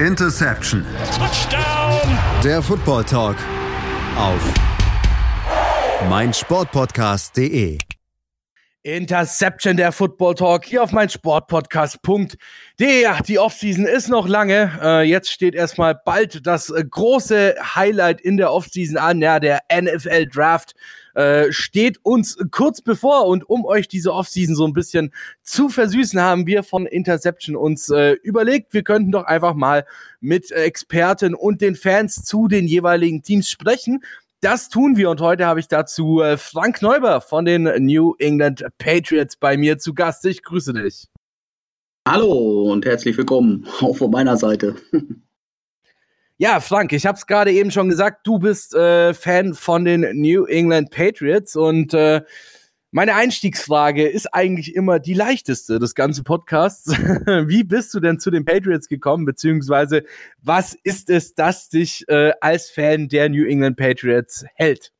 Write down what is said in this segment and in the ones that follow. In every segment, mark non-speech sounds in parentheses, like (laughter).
Interception. Touchdown. Der Football Talk auf meinsportpodcast.de. Interception der Football Talk hier auf meinsportpodcast.de. Ja, die Offseason ist noch lange. Äh, jetzt steht erstmal bald das äh, große Highlight in der Offseason an, ja, der NFL Draft. Äh, steht uns kurz bevor und um euch diese Offseason so ein bisschen zu versüßen, haben wir von Interception uns äh, überlegt, wir könnten doch einfach mal mit Experten und den Fans zu den jeweiligen Teams sprechen. Das tun wir und heute habe ich dazu äh, Frank Neuber von den New England Patriots bei mir zu Gast. Ich grüße dich. Hallo und herzlich willkommen auch von meiner Seite. (laughs) Ja, Frank, ich habe es gerade eben schon gesagt, du bist äh, Fan von den New England Patriots und äh, meine Einstiegsfrage ist eigentlich immer die leichteste des ganzen Podcasts. (laughs) Wie bist du denn zu den Patriots gekommen, beziehungsweise was ist es, das dich äh, als Fan der New England Patriots hält?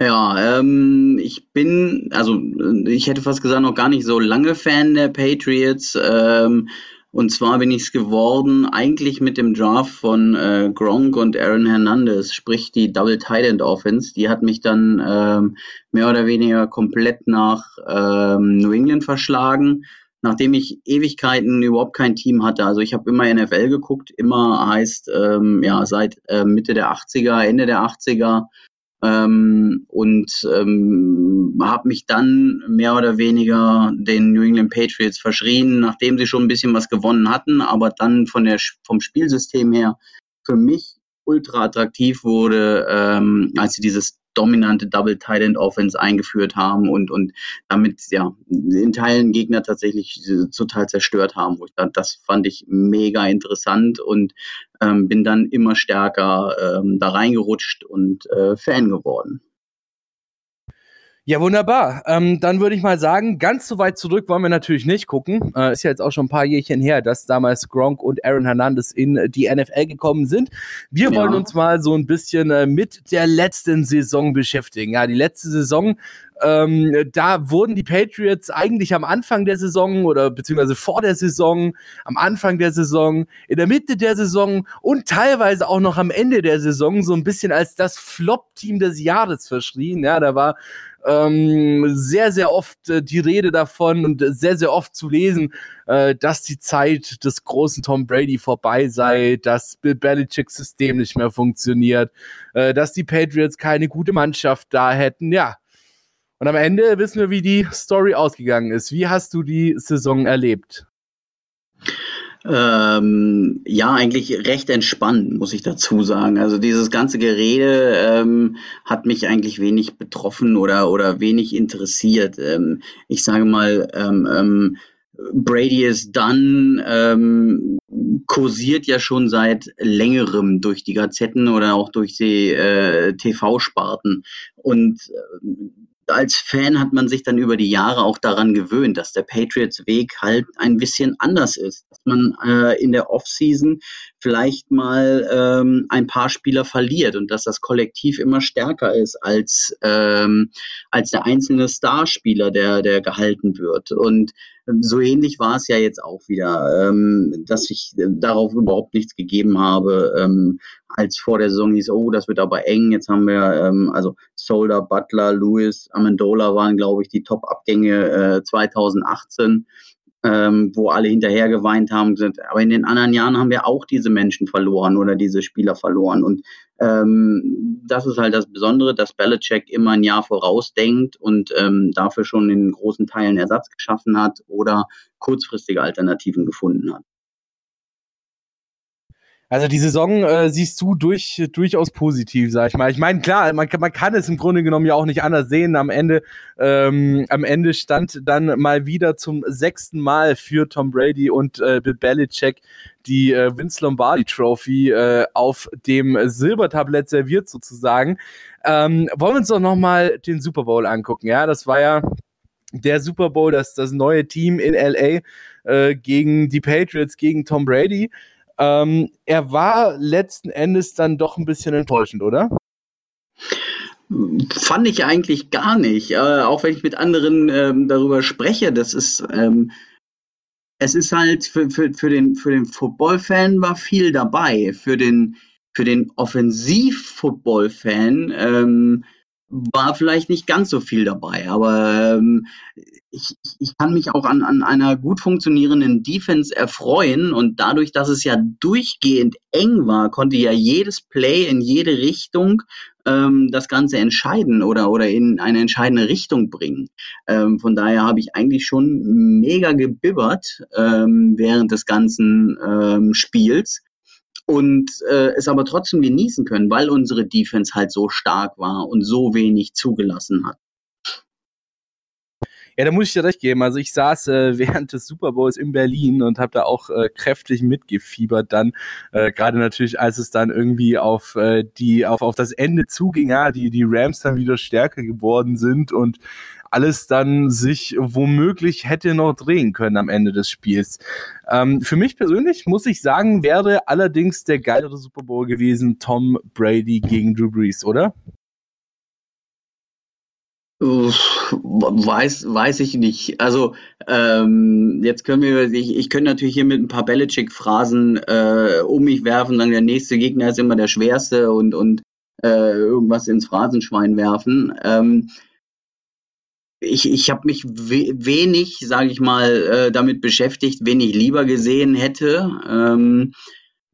Ja, ähm, ich bin, also ich hätte fast gesagt, noch gar nicht so lange Fan der Patriots. Ähm, und zwar bin ich es geworden, eigentlich mit dem Draft von äh, Gronk und Aaron Hernandez, sprich die Double Tight End Offense. Die hat mich dann ähm, mehr oder weniger komplett nach ähm, New England verschlagen, nachdem ich Ewigkeiten überhaupt kein Team hatte. Also ich habe immer NFL geguckt, immer heißt ähm, ja seit äh, Mitte der 80er, Ende der 80er ähm, und ähm, habe mich dann mehr oder weniger den New England Patriots verschrien, nachdem sie schon ein bisschen was gewonnen hatten, aber dann von der, vom Spielsystem her für mich ultra attraktiv wurde, ähm, als sie dieses dominante Double Tight Offense eingeführt haben und, und damit ja in Teilen Gegner tatsächlich total zerstört haben. Das fand ich mega interessant und ähm, bin dann immer stärker ähm, da reingerutscht und äh, Fan geworden. Ja, wunderbar. Ähm, dann würde ich mal sagen, ganz so weit zurück wollen wir natürlich nicht gucken. Äh, ist ja jetzt auch schon ein paar Jährchen her, dass damals Gronk und Aaron Hernandez in die NFL gekommen sind. Wir ja. wollen uns mal so ein bisschen äh, mit der letzten Saison beschäftigen. Ja, die letzte Saison ähm, da wurden die Patriots eigentlich am Anfang der Saison oder beziehungsweise vor der Saison, am Anfang der Saison, in der Mitte der Saison und teilweise auch noch am Ende der Saison so ein bisschen als das Flop-Team des Jahres verschrien. Ja, da war ähm, sehr, sehr oft äh, die Rede davon und sehr, sehr oft zu lesen, äh, dass die Zeit des großen Tom Brady vorbei sei, dass Bill Belichicks System nicht mehr funktioniert, äh, dass die Patriots keine gute Mannschaft da hätten. Ja, und am Ende wissen wir, wie die Story ausgegangen ist. Wie hast du die Saison erlebt? Ähm, ja, eigentlich recht entspannt, muss ich dazu sagen. Also dieses ganze Gerede ähm, hat mich eigentlich wenig betroffen oder, oder wenig interessiert. Ähm, ich sage mal, ähm, ähm, Brady is done ähm, kursiert ja schon seit längerem durch die Gazetten oder auch durch die äh, TV-Sparten. Und äh, als Fan hat man sich dann über die Jahre auch daran gewöhnt, dass der Patriots Weg halt ein bisschen anders ist. Dass man äh, in der Offseason vielleicht mal ähm, ein paar Spieler verliert und dass das Kollektiv immer stärker ist als, ähm, als der einzelne Starspieler, der, der gehalten wird. Und so ähnlich war es ja jetzt auch wieder, ähm, dass ich äh, darauf überhaupt nichts gegeben habe, ähm, als vor der Saison hieß, oh, das wird aber eng. Jetzt haben wir, ähm, also Solder, Butler, Lewis, Amendola waren, glaube ich, die Top-Abgänge äh, 2018 ähm, wo alle hinterher geweint haben. Sind. Aber in den anderen Jahren haben wir auch diese Menschen verloren oder diese Spieler verloren. Und ähm, das ist halt das Besondere, dass Belichick immer ein Jahr vorausdenkt und ähm, dafür schon in großen Teilen Ersatz geschaffen hat oder kurzfristige Alternativen gefunden hat. Also die Saison äh, siehst du durch, durchaus positiv, sag ich mal. Ich meine, klar, man, man kann es im Grunde genommen ja auch nicht anders sehen. Am Ende, ähm, am Ende stand dann mal wieder zum sechsten Mal für Tom Brady und äh, Bill Belichick die äh, Vince Lombardi Trophy äh, auf dem Silbertablett serviert sozusagen. Ähm, wollen wir uns doch nochmal den Super Bowl angucken. Ja, das war ja der Super Bowl, das, das neue Team in LA äh, gegen die Patriots, gegen Tom Brady. Ähm, er war letzten Endes dann doch ein bisschen enttäuschend, oder? Fand ich eigentlich gar nicht. Äh, auch wenn ich mit anderen ähm, darüber spreche, das ist, ähm, es ist halt für, für, für den, für den Football-Fan war viel dabei. Für den, für den Offensiv-Football-Fan ähm, war vielleicht nicht ganz so viel dabei, aber ähm, ich, ich kann mich auch an, an einer gut funktionierenden Defense erfreuen und dadurch, dass es ja durchgehend eng war, konnte ja jedes Play in jede Richtung ähm, das Ganze entscheiden oder, oder in eine entscheidende Richtung bringen. Ähm, von daher habe ich eigentlich schon mega gebibbert ähm, während des ganzen ähm, Spiels und äh, es aber trotzdem genießen können, weil unsere Defense halt so stark war und so wenig zugelassen hat. Ja, da muss ich dir recht geben. Also ich saß äh, (laughs) während des Super Bowls in Berlin und habe da auch äh, kräftig mitgefiebert dann. Äh, Gerade natürlich, als es dann irgendwie auf äh, die auf, auf das Ende zuging, ja, die, die Rams dann wieder stärker geworden sind und alles dann sich womöglich hätte noch drehen können am Ende des Spiels. Ähm, für mich persönlich muss ich sagen, wäre allerdings der geilere Super Bowl gewesen Tom Brady gegen Drew Brees, oder? Weiß, weiß ich nicht. Also ähm, jetzt können wir, ich, ich könnte natürlich hier mit ein paar Belichick-Phrasen äh, um mich werfen, sagen, der nächste Gegner ist immer der schwerste und, und äh, irgendwas ins Phrasenschwein werfen. Ähm, ich ich habe mich we wenig, sage ich mal, äh, damit beschäftigt, wen ich lieber gesehen hätte. Ähm,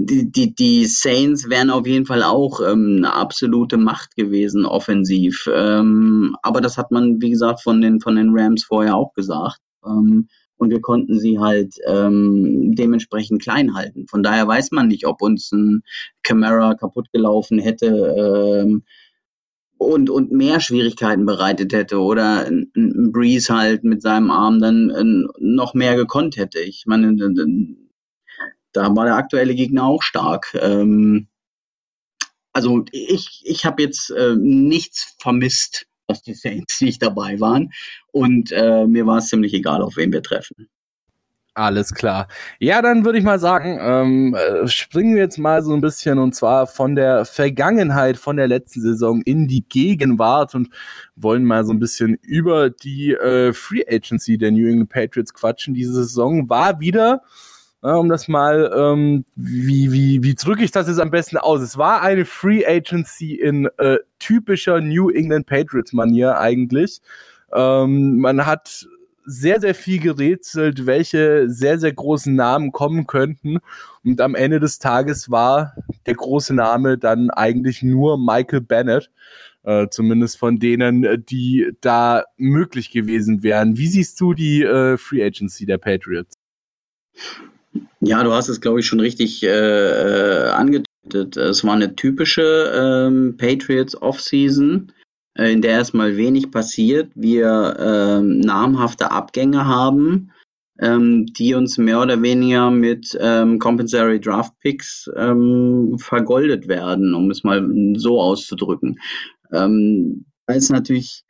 die, die, die Saints wären auf jeden Fall auch ähm, eine absolute Macht gewesen, offensiv. Ähm, aber das hat man, wie gesagt, von den, von den Rams vorher auch gesagt. Ähm, und wir konnten sie halt ähm, dementsprechend klein halten. Von daher weiß man nicht, ob uns ein Camara kaputt gelaufen hätte ähm, und, und mehr Schwierigkeiten bereitet hätte oder ein, ein Breeze halt mit seinem Arm dann äh, noch mehr gekonnt hätte. Ich meine, da war der aktuelle Gegner auch stark. Ähm, also ich, ich habe jetzt äh, nichts vermisst, was die Saints nicht dabei waren. Und äh, mir war es ziemlich egal, auf wen wir treffen. Alles klar. Ja, dann würde ich mal sagen, ähm, äh, springen wir jetzt mal so ein bisschen und zwar von der Vergangenheit, von der letzten Saison in die Gegenwart und wollen mal so ein bisschen über die äh, Free Agency der New England Patriots quatschen. Diese Saison war wieder ja, um das mal, ähm, wie, wie, wie drücke ich das jetzt am besten aus? Es war eine Free Agency in äh, typischer New England Patriots-Manier eigentlich. Ähm, man hat sehr, sehr viel gerätselt, welche sehr, sehr großen Namen kommen könnten. Und am Ende des Tages war der große Name dann eigentlich nur Michael Bennett. Äh, zumindest von denen, die da möglich gewesen wären. Wie siehst du die äh, Free Agency der Patriots? Ja, du hast es, glaube ich, schon richtig äh, äh, angedeutet. Es war eine typische ähm, Patriots Offseason, äh, in der erstmal wenig passiert. Wir ähm, namhafte Abgänge haben, ähm, die uns mehr oder weniger mit ähm, Compensatory Draft Picks ähm, vergoldet werden, um es mal so auszudrücken. Ähm, da ist natürlich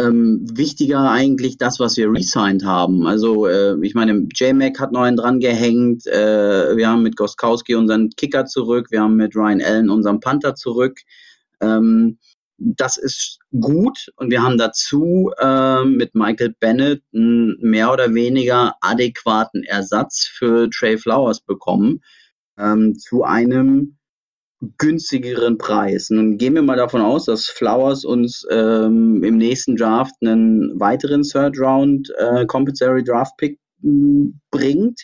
ähm, wichtiger eigentlich das, was wir resigned haben. Also äh, ich meine, J-Mac hat noch einen dran gehängt, äh, wir haben mit Goskowski unseren Kicker zurück, wir haben mit Ryan Allen unseren Panther zurück. Ähm, das ist gut und wir haben dazu äh, mit Michael Bennett einen mehr oder weniger adäquaten Ersatz für Trey Flowers bekommen ähm, zu einem günstigeren Preis. Nun gehen wir mal davon aus, dass Flowers uns ähm, im nächsten Draft einen weiteren Third Round äh, Compensatory Draft Pick hm, bringt.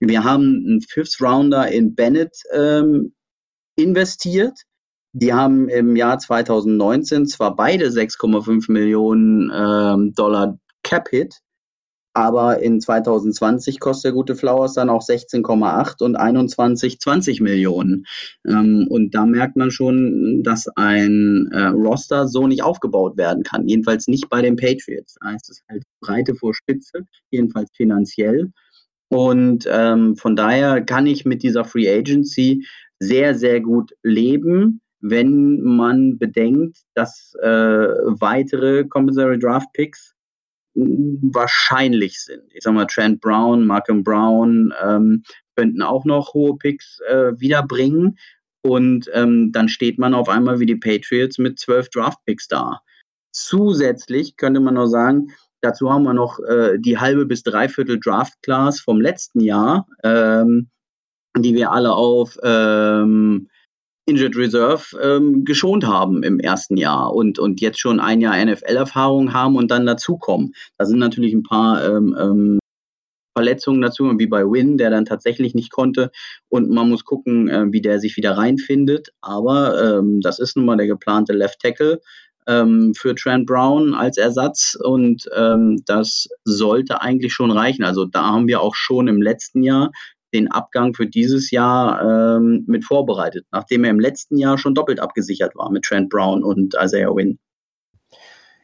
Wir haben einen Fifth Rounder in Bennett ähm, investiert. Die haben im Jahr 2019 zwar beide 6,5 Millionen ähm, Dollar Cap Hit, aber in 2020 kostet der gute Flowers dann auch 16,8 und 21 20 Millionen. Ähm, und da merkt man schon, dass ein äh, Roster so nicht aufgebaut werden kann. Jedenfalls nicht bei den Patriots. Da heißt es halt Breite vor Spitze, jedenfalls finanziell. Und ähm, von daher kann ich mit dieser Free Agency sehr, sehr gut leben, wenn man bedenkt, dass äh, weitere Compensatory Draft Picks wahrscheinlich sind. Ich sag mal, Trent Brown, Markham Brown ähm, könnten auch noch hohe Picks äh, wiederbringen. Und ähm, dann steht man auf einmal wie die Patriots mit zwölf Draft-Picks da. Zusätzlich könnte man noch sagen, Dazu haben wir noch äh, die halbe bis dreiviertel Draft Class vom letzten Jahr, ähm, die wir alle auf ähm, Injured Reserve ähm, geschont haben im ersten Jahr und, und jetzt schon ein Jahr NFL-Erfahrung haben und dann dazukommen. Da sind natürlich ein paar ähm, ähm, Verletzungen dazu, wie bei Win, der dann tatsächlich nicht konnte. Und man muss gucken, äh, wie der sich wieder reinfindet. Aber ähm, das ist nun mal der geplante Left Tackle ähm, für Trent Brown als Ersatz. Und ähm, das sollte eigentlich schon reichen. Also da haben wir auch schon im letzten Jahr den Abgang für dieses Jahr ähm, mit vorbereitet, nachdem er im letzten Jahr schon doppelt abgesichert war mit Trent Brown und Isaiah Wynn.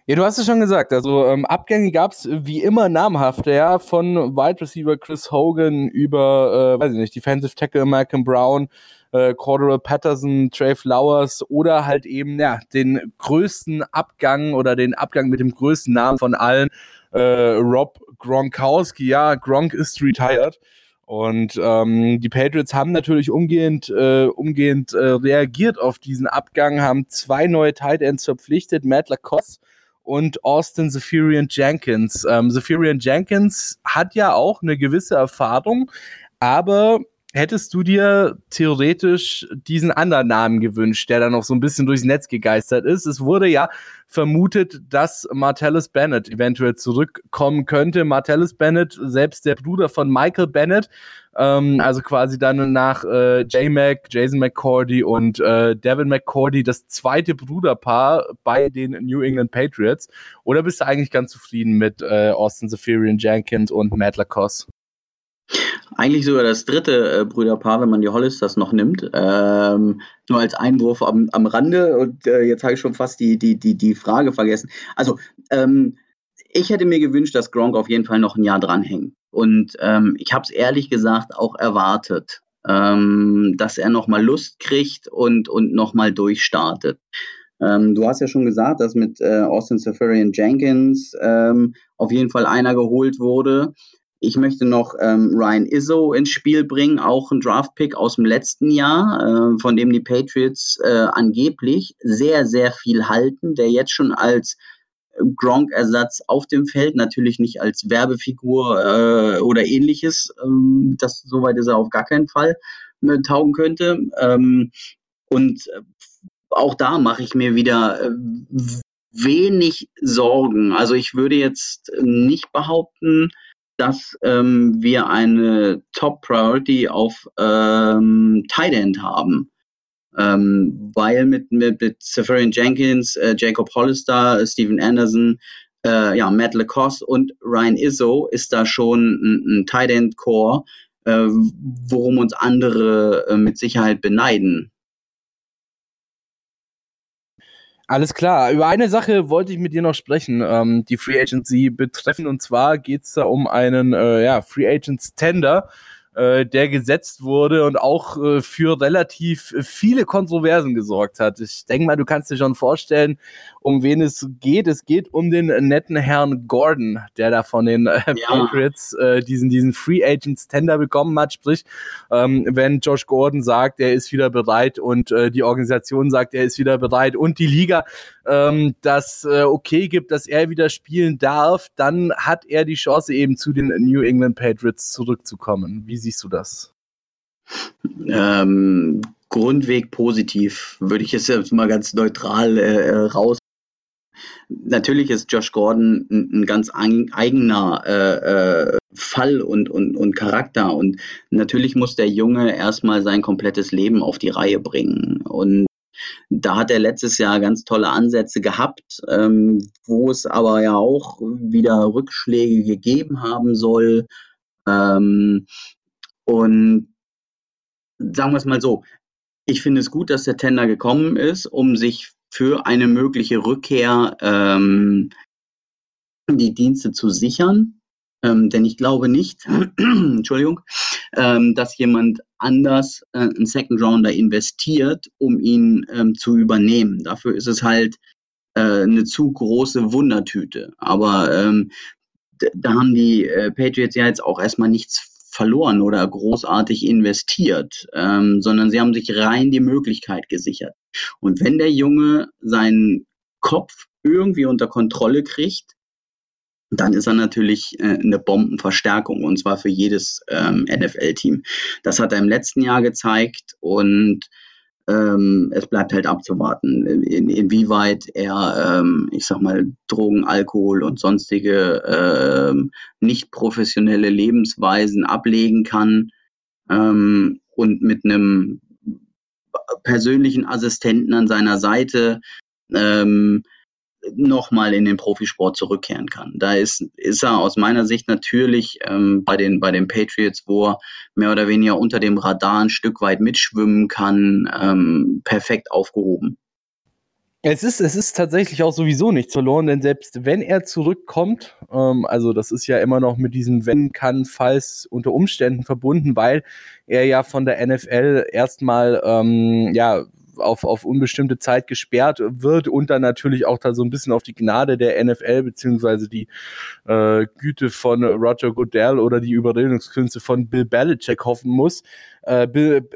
Ja, du hast es schon gesagt. Also ähm, Abgänge gab es wie immer namhafte, ja, von Wide Receiver Chris Hogan über, äh, weiß ich nicht, Defensive Tackle Malcolm Brown, äh, Cordero Patterson, Trey Flowers oder halt eben, ja, den größten Abgang oder den Abgang mit dem größten Namen von allen, äh, Rob Gronkowski. Ja, Gronk ist retired. Und ähm, die Patriots haben natürlich umgehend, äh, umgehend äh, reagiert auf diesen Abgang, haben zwei neue Tight Ends verpflichtet, Matt Lacoste und Austin Zephyrian Jenkins. Ähm, Zephyrian Jenkins hat ja auch eine gewisse Erfahrung, aber hättest du dir theoretisch diesen anderen Namen gewünscht, der dann noch so ein bisschen durchs Netz gegeistert ist? Es wurde ja vermutet, dass Martellus Bennett eventuell zurückkommen könnte. Martellus Bennett, selbst der Bruder von Michael Bennett, ähm, also quasi dann nach äh, J-Mac, Jason McCordy und äh, Devin McCordy das zweite Bruderpaar bei den New England Patriots. Oder bist du eigentlich ganz zufrieden mit äh, Austin Zephyrian Jenkins und Matt Lacoste? Eigentlich sogar das dritte äh, Brüderpaar, wenn man die Hollisters noch nimmt. Ähm, nur als Einwurf am, am Rande und äh, jetzt habe ich schon fast die, die, die, die Frage vergessen. Also, ähm, ich hätte mir gewünscht, dass Gronk auf jeden Fall noch ein Jahr dranhängt. Und ähm, ich habe es ehrlich gesagt auch erwartet, ähm, dass er nochmal Lust kriegt und, und nochmal durchstartet. Ähm, du hast ja schon gesagt, dass mit äh, Austin Safarian Jenkins ähm, auf jeden Fall einer geholt wurde. Ich möchte noch ähm, Ryan Izzo ins Spiel bringen, auch ein Draft-Pick aus dem letzten Jahr, äh, von dem die Patriots äh, angeblich sehr, sehr viel halten, der jetzt schon als Gronk-Ersatz auf dem Feld, natürlich nicht als Werbefigur äh, oder ähnliches. Ähm, das soweit ist er auf gar keinen Fall äh, taugen könnte. Ähm, und äh, auch da mache ich mir wieder äh, wenig Sorgen. Also ich würde jetzt nicht behaupten, dass ähm, wir eine Top Priority auf ähm, Tight End haben. Ähm, weil mit, mit, mit Safarian Jenkins, äh, Jacob Hollister, Steven Anderson, äh, ja, Matt Lacoste und Ryan Izzo ist da schon ein, ein Tight End Core, äh, worum uns andere äh, mit Sicherheit beneiden. Alles klar. Über eine Sache wollte ich mit dir noch sprechen, ähm, die Free Agency betreffen. Und zwar geht es da um einen äh, ja, Free Agents Tender äh, der gesetzt wurde und auch äh, für relativ viele Kontroversen gesorgt hat. Ich denke mal, du kannst dir schon vorstellen, um wen es geht. Es geht um den netten Herrn Gordon, der da von den äh, ja. Patriots äh, diesen, diesen Free Agents Tender bekommen hat. Sprich, ähm, wenn Josh Gordon sagt, er ist wieder bereit und äh, die Organisation sagt, er ist wieder bereit und die Liga ähm, das äh, okay gibt, dass er wieder spielen darf, dann hat er die Chance eben zu den New England Patriots zurückzukommen. Wie siehst du das? Ähm, Grundweg positiv, würde ich jetzt mal ganz neutral äh, äh raus. Natürlich ist Josh Gordon ein, ein ganz eigener äh, äh, Fall und, und, und Charakter und natürlich muss der Junge erstmal sein komplettes Leben auf die Reihe bringen. Und da hat er letztes Jahr ganz tolle Ansätze gehabt, ähm, wo es aber ja auch wieder Rückschläge gegeben haben soll. Ähm, und sagen wir es mal so, ich finde es gut, dass der Tender gekommen ist, um sich für eine mögliche Rückkehr ähm, die Dienste zu sichern. Ähm, denn ich glaube nicht, (clears throat) Entschuldigung, ähm, dass jemand anders äh, einen Second Rounder investiert, um ihn ähm, zu übernehmen. Dafür ist es halt äh, eine zu große Wundertüte. Aber ähm, da haben die äh, Patriots ja jetzt auch erstmal nichts verloren oder großartig investiert, ähm, sondern sie haben sich rein die Möglichkeit gesichert. Und wenn der Junge seinen Kopf irgendwie unter Kontrolle kriegt, dann ist er natürlich äh, eine Bombenverstärkung und zwar für jedes ähm, NFL-Team. Das hat er im letzten Jahr gezeigt und ähm, es bleibt halt abzuwarten, in, inwieweit er, ähm, ich sag mal, Drogen, Alkohol und sonstige ähm, nicht professionelle Lebensweisen ablegen kann ähm, und mit einem persönlichen Assistenten an seiner Seite ähm, nochmal in den Profisport zurückkehren kann. Da ist, ist er aus meiner Sicht natürlich ähm, bei, den, bei den Patriots, wo er mehr oder weniger unter dem Radar ein Stück weit mitschwimmen kann, ähm, perfekt aufgehoben. Es ist, es ist tatsächlich auch sowieso nichts verloren, denn selbst wenn er zurückkommt, ähm, also das ist ja immer noch mit diesem Wenn, kann, falls unter Umständen verbunden, weil er ja von der NFL erstmal ähm, ja auf, auf unbestimmte Zeit gesperrt wird und dann natürlich auch da so ein bisschen auf die Gnade der NFL beziehungsweise die äh, Güte von Roger Goodell oder die Überredungskünste von Bill Belichick hoffen muss. Äh,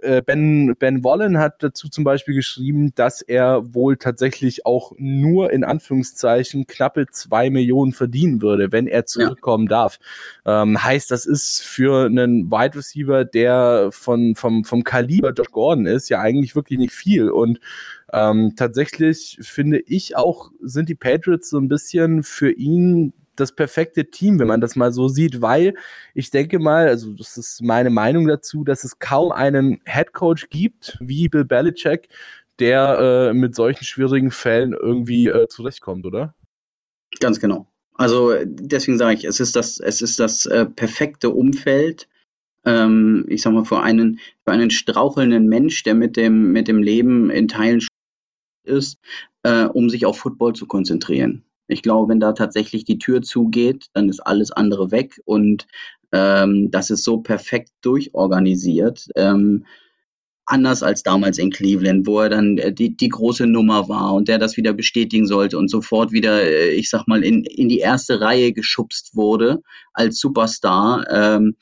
äh, ben, ben Wallen hat dazu zum Beispiel geschrieben, dass er wohl tatsächlich auch nur in Anführungszeichen knappe zwei Millionen verdienen würde, wenn er zurückkommen ja. darf. Ähm, heißt, das ist für einen Wide Receiver, der von, vom, vom Kaliber Josh Gordon ist, ja eigentlich wirklich nicht viel. Und ähm, tatsächlich finde ich auch, sind die Patriots so ein bisschen für ihn das perfekte Team, wenn man das mal so sieht, weil ich denke mal, also das ist meine Meinung dazu, dass es kaum einen Head Coach gibt wie Bill Belichick, der äh, mit solchen schwierigen Fällen irgendwie äh, zurechtkommt, oder? Ganz genau. Also deswegen sage ich, es ist das, es ist das äh, perfekte Umfeld. Ähm, ich sag mal, für einen, für einen strauchelnden Mensch, der mit dem, mit dem Leben in Teilen ist, äh, um sich auf Football zu konzentrieren. Ich glaube, wenn da tatsächlich die Tür zugeht, dann ist alles andere weg und ähm, das ist so perfekt durchorganisiert. Ähm, anders als damals in Cleveland, wo er dann äh, die, die große Nummer war und der das wieder bestätigen sollte und sofort wieder, äh, ich sag mal, in, in die erste Reihe geschubst wurde als Superstar. Ähm,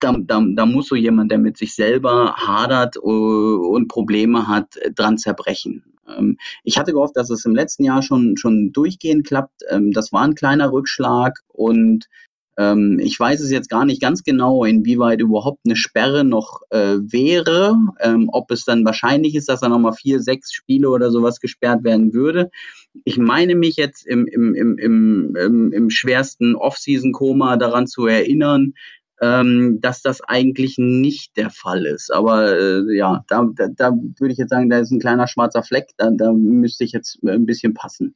da, da, da muss so jemand, der mit sich selber hadert uh, und Probleme hat, dran zerbrechen. Ähm, ich hatte gehofft, dass es im letzten Jahr schon, schon durchgehend klappt. Ähm, das war ein kleiner Rückschlag und ähm, ich weiß es jetzt gar nicht ganz genau, inwieweit überhaupt eine Sperre noch äh, wäre, ähm, ob es dann wahrscheinlich ist, dass er nochmal vier, sechs Spiele oder sowas gesperrt werden würde. Ich meine mich jetzt im, im, im, im, im, im schwersten Off-Season-Koma daran zu erinnern, ähm, dass das eigentlich nicht der Fall ist. Aber äh, ja, da, da, da würde ich jetzt sagen, da ist ein kleiner schwarzer Fleck, da, da müsste ich jetzt ein bisschen passen.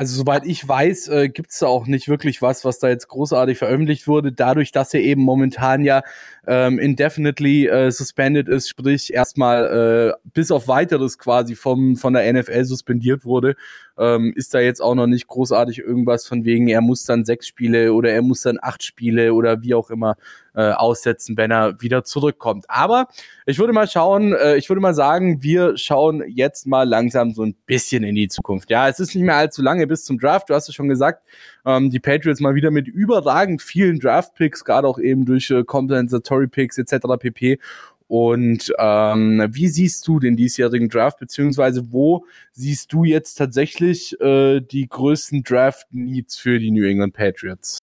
Also soweit ich weiß, äh, gibt es da auch nicht wirklich was, was da jetzt großartig veröffentlicht wurde, dadurch, dass er eben momentan ja ähm, indefinitely äh, suspended ist, sprich erstmal äh, bis auf weiteres quasi vom von der NFL suspendiert wurde, ähm, ist da jetzt auch noch nicht großartig irgendwas von wegen, er muss dann sechs Spiele oder er muss dann acht Spiele oder wie auch immer äh, aussetzen, wenn er wieder zurückkommt. Aber ich würde mal schauen, äh, ich würde mal sagen, wir schauen jetzt mal langsam so ein bisschen in die Zukunft. Ja, es ist nicht mehr allzu lange bis zum Draft. Du hast es schon gesagt, ähm, die Patriots mal wieder mit überragend vielen Draft-Picks, gerade auch eben durch äh, Compensatory Picks etc. pp. Und ähm, wie siehst du den diesjährigen Draft, beziehungsweise wo siehst du jetzt tatsächlich äh, die größten Draft-Needs für die New England Patriots?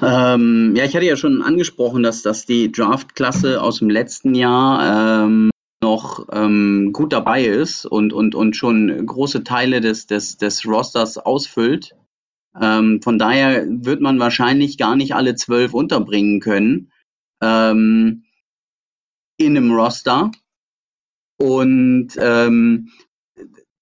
Ähm, ja, ich hatte ja schon angesprochen, dass, dass die Draft-Klasse aus dem letzten Jahr ähm, noch ähm, gut dabei ist und, und, und schon große Teile des, des, des Rosters ausfüllt. Ähm, von daher wird man wahrscheinlich gar nicht alle zwölf unterbringen können. Ähm, in einem Roster. Und ähm,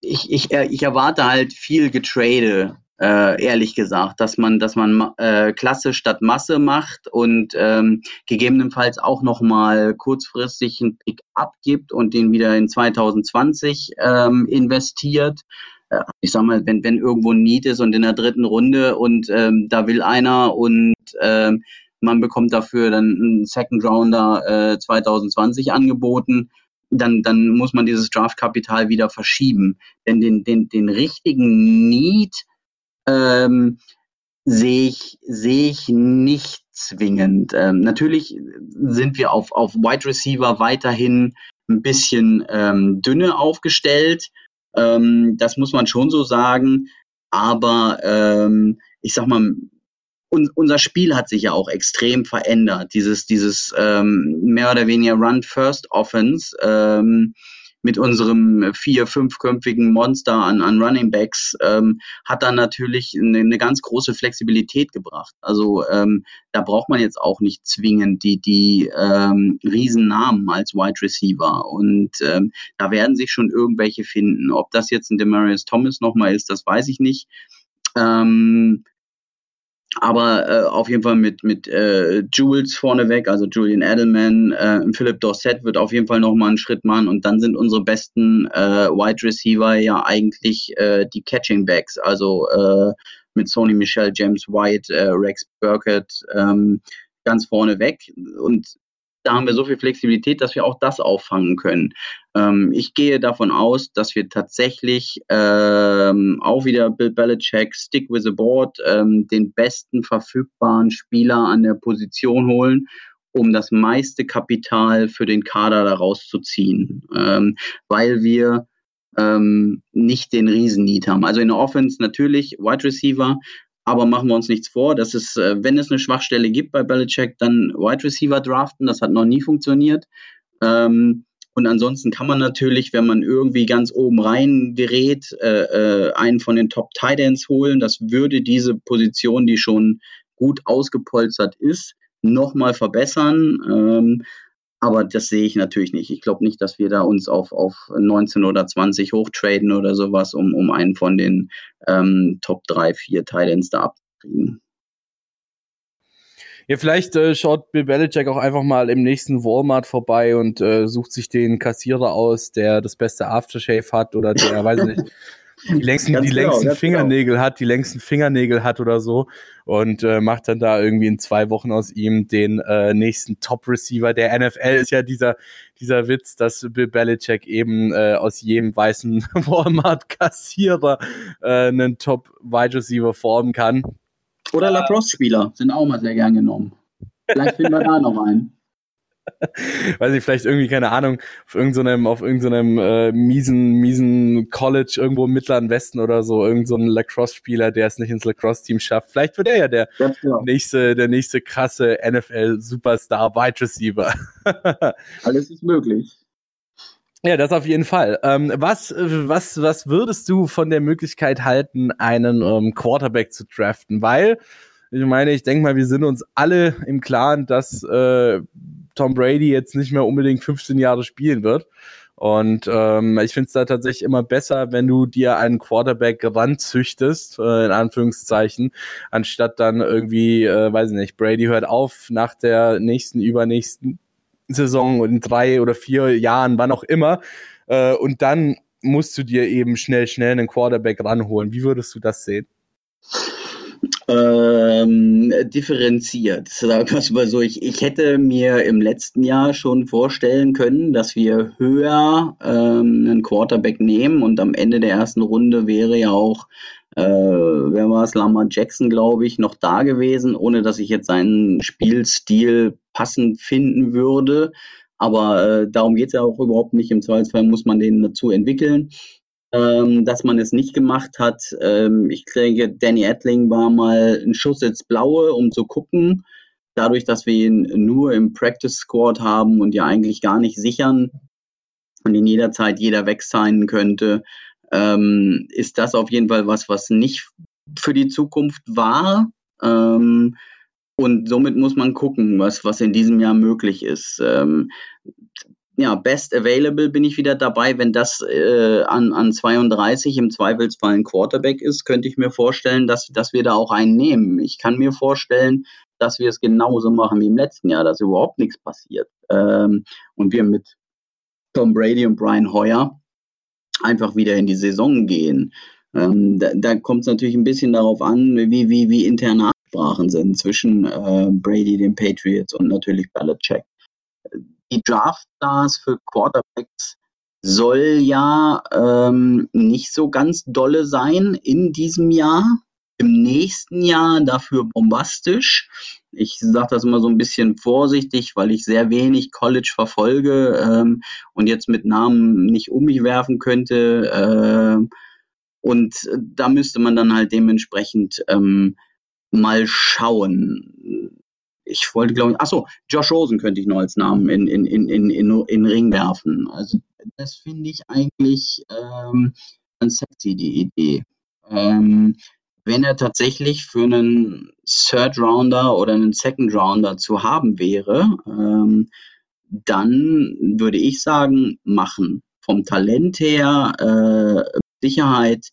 ich, ich, äh, ich erwarte halt viel Getrade, äh, ehrlich gesagt, dass man, dass man äh, Klasse statt Masse macht und ähm, gegebenenfalls auch nochmal kurzfristig einen Pick abgibt und den wieder in 2020 ähm, investiert. Äh, ich sag mal, wenn, wenn irgendwo ein Need ist und in der dritten Runde und ähm, da will einer und ähm, man bekommt dafür dann einen Second Rounder äh, 2020 angeboten, dann, dann muss man dieses Draftkapital wieder verschieben. Denn den, den, den richtigen Need ähm, sehe ich, sehe ich nicht zwingend. Ähm, natürlich sind wir auf, auf Wide Receiver weiterhin ein bisschen ähm, dünne aufgestellt. Ähm, das muss man schon so sagen. aber ähm, ich sag mal, un unser Spiel hat sich ja auch extrem verändert. Dieses, dieses ähm, mehr oder weniger Run-First-Offense ähm, mit unserem vier-, fünfköpfigen Monster an, an Running Backs ähm, hat dann natürlich eine, eine, ganz große Flexibilität gebracht. Also ähm, da braucht man jetzt auch nicht zwingend die, die ähm, Riesennamen als Wide Receiver. Und ähm, da werden sich schon irgendwelche finden. Ob das jetzt ein Demarius Thomas nochmal ist, das weiß ich nicht. Ähm, aber äh, auf jeden Fall mit, mit äh, Jules vorneweg, also Julian Edelman, äh, Philip Dorset wird auf jeden Fall nochmal einen Schritt machen. Und dann sind unsere besten äh, Wide Receiver ja eigentlich äh, die Catching Backs, also äh, mit Sony Michel, James White, äh, Rex Burkett ähm, ganz vorneweg. Und da haben wir so viel Flexibilität, dass wir auch das auffangen können. Ähm, ich gehe davon aus, dass wir tatsächlich ähm, auch wieder Bill Belichick, Stick with the Board, ähm, den besten verfügbaren Spieler an der Position holen, um das meiste Kapital für den Kader daraus zu ziehen, ähm, weil wir ähm, nicht den Riesen-Need haben. Also in der Offense natürlich Wide Receiver, aber machen wir uns nichts vor, dass es, äh, wenn es eine Schwachstelle gibt bei Belichick, dann Wide Receiver draften. Das hat noch nie funktioniert. Ähm, und ansonsten kann man natürlich, wenn man irgendwie ganz oben rein gerät, äh, äh, einen von den Top Titans holen. Das würde diese Position, die schon gut ausgepolstert ist, nochmal verbessern. Ähm, aber das sehe ich natürlich nicht. Ich glaube nicht, dass wir da uns auf, auf 19 oder 20 hochtraden oder sowas, um, um einen von den ähm, Top 3, 4 Titans da abzukriegen. Ja, vielleicht äh, schaut Bill Belichick auch einfach mal im nächsten Walmart vorbei und äh, sucht sich den Kassierer aus, der das beste Aftershave hat oder der, weiß ich nicht, (laughs) die längsten, die genau, längsten Fingernägel genau. hat, die längsten Fingernägel hat oder so und äh, macht dann da irgendwie in zwei Wochen aus ihm den äh, nächsten Top-Receiver der NFL. Ist ja dieser, dieser Witz, dass Bill Belichick eben äh, aus jedem weißen (laughs) Walmart-Kassierer äh, einen Top-Wide-Receiver formen kann. Oder Lacrosse-Spieler sind auch mal sehr gern genommen. Vielleicht finden wir da noch einen. (laughs) weiß ich, vielleicht irgendwie, keine Ahnung, auf irgendeinem, auf irgendeinem äh, miesen, miesen College irgendwo im Mittleren Westen oder so, irgendein so Lacrosse-Spieler, der es nicht ins Lacrosse-Team schafft. Vielleicht wird er ja der genau. nächste, der nächste krasse NFL-Superstar Wide Receiver. (laughs) Alles ist möglich. Ja, das auf jeden Fall. Ähm, was, was, was würdest du von der Möglichkeit halten, einen ähm, Quarterback zu draften? Weil, ich meine, ich denke mal, wir sind uns alle im Klaren, dass äh, Tom Brady jetzt nicht mehr unbedingt 15 Jahre spielen wird. Und ähm, ich finde es da tatsächlich immer besser, wenn du dir einen Quarterback ranzüchtest, äh, in Anführungszeichen, anstatt dann irgendwie, äh, weiß ich nicht, Brady hört auf nach der nächsten, übernächsten Saison in drei oder vier Jahren, wann auch immer. Äh, und dann musst du dir eben schnell, schnell einen Quarterback ranholen. Wie würdest du das sehen? Ähm, differenziert. Sagen wir mal so, ich, ich hätte mir im letzten Jahr schon vorstellen können, dass wir höher ähm, einen Quarterback nehmen und am Ende der ersten Runde wäre ja auch, äh, wer war es, Lamar Jackson, glaube ich, noch da gewesen, ohne dass ich jetzt seinen Spielstil passend finden würde. Aber äh, darum geht es ja auch überhaupt nicht. Im Zweifelsfall muss man den dazu entwickeln ähm, dass man es nicht gemacht hat. Ähm, ich denke, Danny Ettling war mal ein Schuss ins Blaue, um zu gucken. Dadurch, dass wir ihn nur im Practice Squad haben und ja eigentlich gar nicht sichern und in jeder Zeit jeder weg sein könnte, ähm, ist das auf jeden Fall was, was nicht für die Zukunft war. Ähm, und somit muss man gucken, was, was in diesem Jahr möglich ist. Ähm, ja, Best Available bin ich wieder dabei. Wenn das äh, an, an 32 im Zweifelsfall ein Quarterback ist, könnte ich mir vorstellen, dass, dass wir da auch einen nehmen. Ich kann mir vorstellen, dass wir es genauso machen wie im letzten Jahr, dass überhaupt nichts passiert. Ähm, und wir mit Tom Brady und Brian Hoyer einfach wieder in die Saison gehen. Ähm, da da kommt es natürlich ein bisschen darauf an, wie, wie, wie interne Absprachen sind zwischen äh, Brady, den Patriots und natürlich Belichick die Draft-Stars für Quarterbacks soll ja ähm, nicht so ganz dolle sein in diesem Jahr. Im nächsten Jahr dafür bombastisch. Ich sage das immer so ein bisschen vorsichtig, weil ich sehr wenig College verfolge ähm, und jetzt mit Namen nicht um mich werfen könnte. Äh, Und da müsste man dann halt dementsprechend ähm, mal schauen. Ich wollte, glaube ich, achso, Josh Rosen könnte ich noch als Namen in, in, in, in, in, in Ring werfen. Also das finde ich eigentlich ähm, ganz sexy, die Idee. Ähm, wenn er tatsächlich für einen Third Rounder oder einen Second Rounder zu haben wäre, ähm, dann würde ich sagen, machen. Vom Talent her, äh, Sicherheit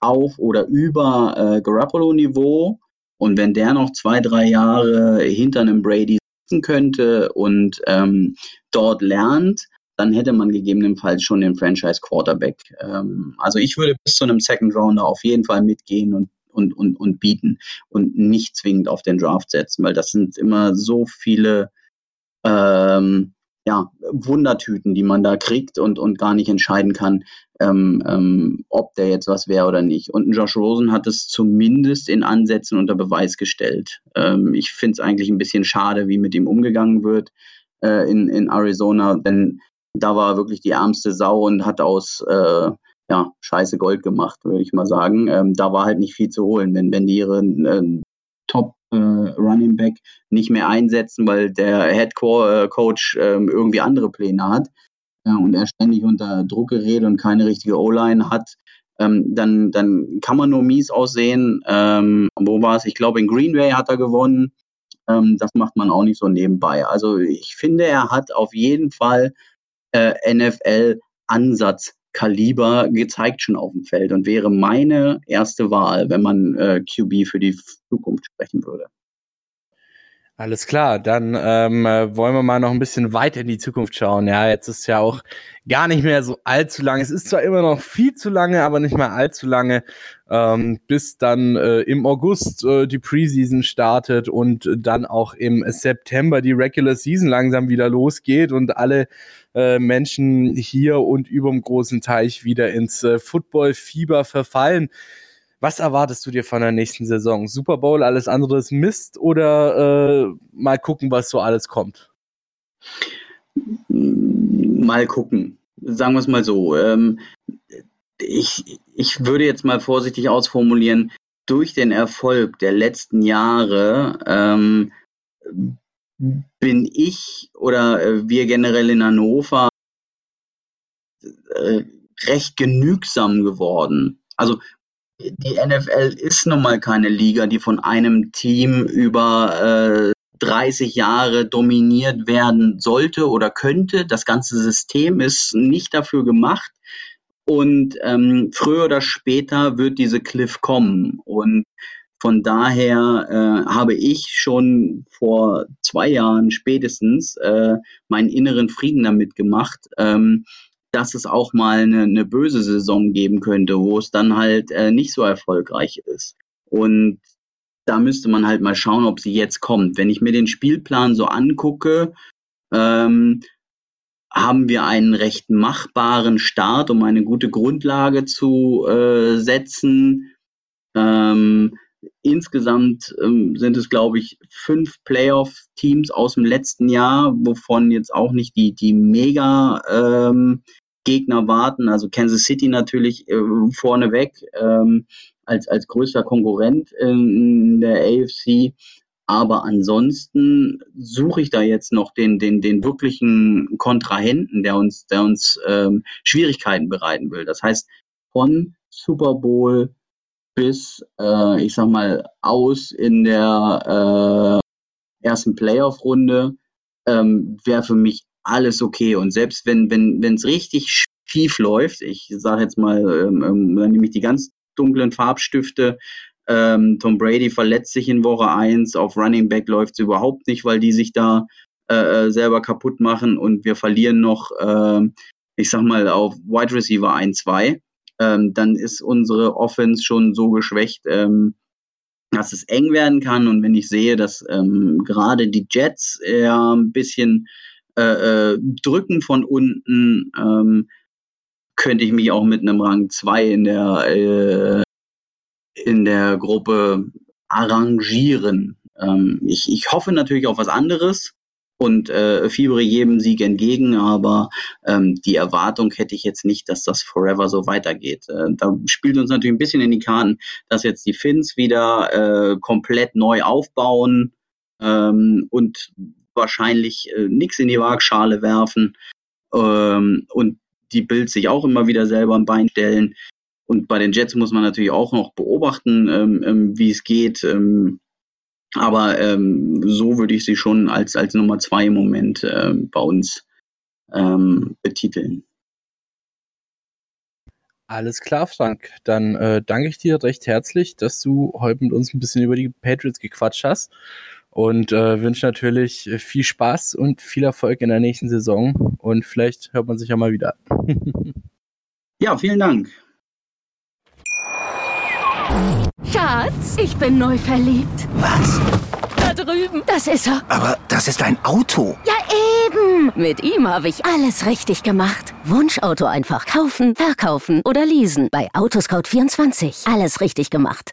auf oder über äh, Garoppolo-Niveau. Und wenn der noch zwei, drei Jahre hinter einem Brady sitzen könnte und ähm, dort lernt, dann hätte man gegebenenfalls schon den Franchise Quarterback. Ähm, also ich würde bis zu einem Second Rounder auf jeden Fall mitgehen und und, und, und bieten und nicht zwingend auf den Draft setzen, weil das sind immer so viele ähm, ja, Wundertüten, die man da kriegt und, und gar nicht entscheiden kann, ähm, ähm, ob der jetzt was wäre oder nicht. Und Josh Rosen hat es zumindest in Ansätzen unter Beweis gestellt. Ähm, ich finde es eigentlich ein bisschen schade, wie mit ihm umgegangen wird äh, in, in Arizona, denn da war wirklich die ärmste Sau und hat aus äh, ja, scheiße Gold gemacht, würde ich mal sagen. Ähm, da war halt nicht viel zu holen, wenn, wenn die ihren äh, äh, Running Back nicht mehr einsetzen, weil der Head äh, Coach äh, irgendwie andere Pläne hat ja, und er ständig unter Druck gerät und keine richtige O-Line hat, ähm, dann, dann kann man nur mies aussehen. Ähm, wo war es? Ich glaube, in Green Bay hat er gewonnen. Ähm, das macht man auch nicht so nebenbei. Also ich finde, er hat auf jeden Fall äh, NFL-Ansatz Kaliber gezeigt schon auf dem Feld und wäre meine erste Wahl, wenn man äh, QB für die Zukunft sprechen würde. Alles klar, dann ähm, äh, wollen wir mal noch ein bisschen weiter in die Zukunft schauen. Ja, jetzt ist ja auch gar nicht mehr so allzu lange. Es ist zwar immer noch viel zu lange, aber nicht mehr allzu lange, ähm, bis dann äh, im August äh, die Preseason startet und dann auch im September die Regular Season langsam wieder losgeht und alle äh, Menschen hier und überm großen Teich wieder ins äh, Football-Fieber verfallen. Was erwartest du dir von der nächsten Saison? Super Bowl, alles andere ist Mist oder äh, mal gucken, was so alles kommt? Mal gucken. Sagen wir es mal so. Ähm, ich, ich würde jetzt mal vorsichtig ausformulieren, durch den Erfolg der letzten Jahre ähm, bin ich oder äh, wir generell in Hannover äh, recht genügsam geworden. Also die NFL ist nun mal keine Liga, die von einem Team über äh, 30 Jahre dominiert werden sollte oder könnte. Das ganze System ist nicht dafür gemacht. Und ähm, früher oder später wird diese Cliff kommen. Und von daher äh, habe ich schon vor zwei Jahren spätestens äh, meinen inneren Frieden damit gemacht, ähm, dass es auch mal eine, eine böse Saison geben könnte, wo es dann halt äh, nicht so erfolgreich ist. Und da müsste man halt mal schauen, ob sie jetzt kommt. Wenn ich mir den Spielplan so angucke, ähm, haben wir einen recht machbaren Start, um eine gute Grundlage zu äh, setzen. Ähm, insgesamt ähm, sind es, glaube ich, fünf Playoff-Teams aus dem letzten Jahr, wovon jetzt auch nicht die, die mega ähm, Gegner warten. Also Kansas City natürlich äh, vorneweg ähm, als, als größter Konkurrent in der AFC. Aber ansonsten suche ich da jetzt noch den, den, den wirklichen Kontrahenten, der uns, der uns ähm, Schwierigkeiten bereiten will. Das heißt, von Super Bowl bis, äh, ich sag mal, aus in der äh, ersten Playoff-Runde ähm, wäre für mich alles okay. Und selbst wenn wenn wenn es richtig schief läuft, ich sage jetzt mal, ähm, ähm, dann nehme ich die ganz dunklen Farbstifte. Ähm, Tom Brady verletzt sich in Woche 1, auf Running Back läuft es überhaupt nicht, weil die sich da äh, äh, selber kaputt machen und wir verlieren noch, äh, ich sag mal, auf Wide Receiver 1, 2. Ähm, dann ist unsere Offense schon so geschwächt, ähm, dass es eng werden kann. Und wenn ich sehe, dass ähm, gerade die Jets eher ein bisschen äh, äh, drücken von unten, ähm, könnte ich mich auch mit einem Rang 2 in der, äh, in der Gruppe arrangieren. Ähm, ich, ich hoffe natürlich auf was anderes. und äh, fiebere jedem Sieg entgegen, aber ähm, die Erwartung hätte ich jetzt nicht, dass das forever so weitergeht. Äh, da spielt uns natürlich ein bisschen in die Karten, dass jetzt die Finns wieder äh, komplett neu aufbauen ähm, und wahrscheinlich äh, nichts in die Waagschale werfen ähm, und die Bills sich auch immer wieder selber am Bein stellen. Und bei den Jets muss man natürlich auch noch beobachten, ähm, ähm, wie es geht. Ähm, aber ähm, so würde ich sie schon als, als Nummer zwei im Moment äh, bei uns betiteln. Alles klar, Frank. Dann äh, danke ich dir recht herzlich, dass du heute mit uns ein bisschen über die Patriots gequatscht hast und äh, wünsche natürlich viel Spaß und viel Erfolg in der nächsten Saison und vielleicht hört man sich ja mal wieder. (laughs) ja, vielen Dank. Schatz, ich bin neu verliebt. Was? Da drüben. Das ist er. Aber das ist ein Auto. Ja, eben. Mit ihm habe ich alles richtig gemacht. Wunschauto einfach kaufen, verkaufen oder leasen. Bei Autoscout24. Alles richtig gemacht.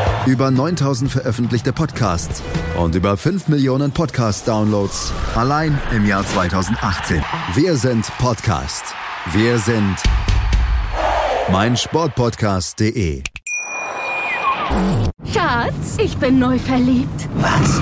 über 9000 veröffentlichte Podcasts und über 5 Millionen Podcast-Downloads allein im Jahr 2018. Wir sind Podcast. Wir sind meinsportpodcast.de. Schatz, ich bin neu verliebt. Was?